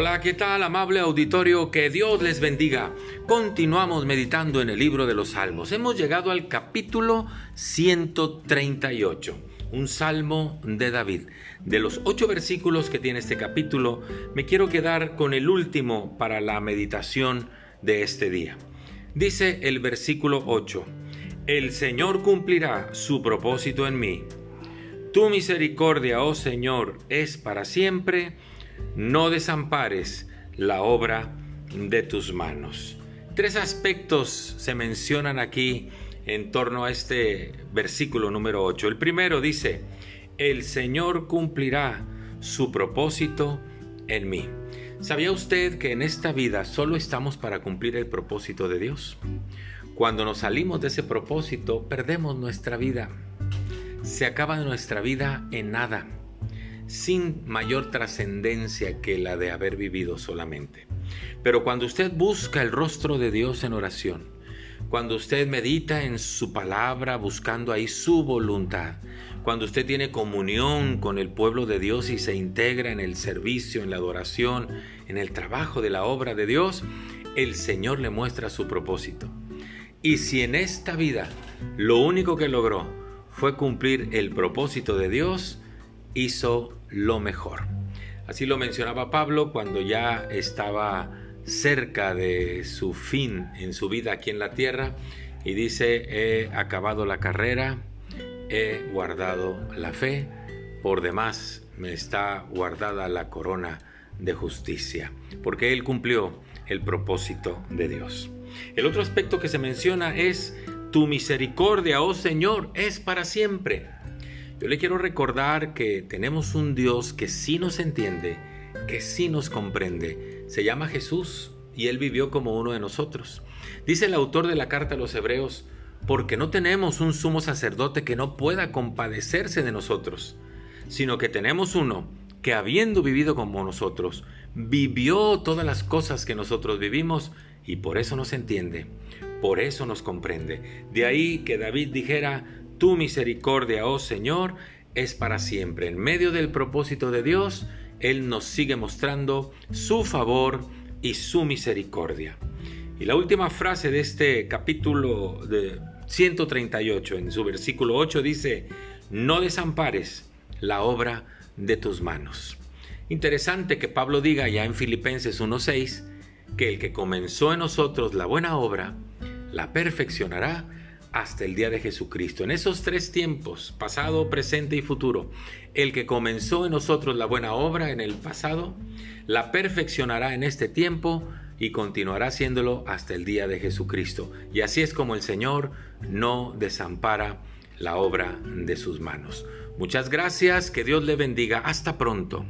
Hola, ¿qué tal amable auditorio? Que Dios les bendiga. Continuamos meditando en el libro de los Salmos. Hemos llegado al capítulo 138, un salmo de David. De los ocho versículos que tiene este capítulo, me quiero quedar con el último para la meditación de este día. Dice el versículo 8, El Señor cumplirá su propósito en mí. Tu misericordia, oh Señor, es para siempre no desampares la obra de tus manos. Tres aspectos se mencionan aquí en torno a este versículo número 8. El primero dice, el Señor cumplirá su propósito en mí. ¿Sabía usted que en esta vida solo estamos para cumplir el propósito de Dios? Cuando nos salimos de ese propósito, perdemos nuestra vida. Se acaba nuestra vida en nada sin mayor trascendencia que la de haber vivido solamente. Pero cuando usted busca el rostro de Dios en oración, cuando usted medita en su palabra buscando ahí su voluntad, cuando usted tiene comunión con el pueblo de Dios y se integra en el servicio, en la adoración, en el trabajo de la obra de Dios, el Señor le muestra su propósito. Y si en esta vida lo único que logró fue cumplir el propósito de Dios, hizo lo mejor. Así lo mencionaba Pablo cuando ya estaba cerca de su fin en su vida aquí en la tierra y dice, he acabado la carrera, he guardado la fe, por demás me está guardada la corona de justicia, porque él cumplió el propósito de Dios. El otro aspecto que se menciona es, tu misericordia, oh Señor, es para siempre. Yo le quiero recordar que tenemos un Dios que sí nos entiende, que sí nos comprende. Se llama Jesús y Él vivió como uno de nosotros. Dice el autor de la carta a los Hebreos, porque no tenemos un sumo sacerdote que no pueda compadecerse de nosotros, sino que tenemos uno que habiendo vivido como nosotros, vivió todas las cosas que nosotros vivimos y por eso nos entiende, por eso nos comprende. De ahí que David dijera, tu misericordia, oh Señor, es para siempre. En medio del propósito de Dios, Él nos sigue mostrando su favor y su misericordia. Y la última frase de este capítulo de 138, en su versículo 8, dice, no desampares la obra de tus manos. Interesante que Pablo diga ya en Filipenses 1.6 que el que comenzó en nosotros la buena obra, la perfeccionará hasta el día de Jesucristo. En esos tres tiempos, pasado, presente y futuro, el que comenzó en nosotros la buena obra en el pasado, la perfeccionará en este tiempo y continuará haciéndolo hasta el día de Jesucristo. Y así es como el Señor no desampara la obra de sus manos. Muchas gracias, que Dios le bendiga. Hasta pronto.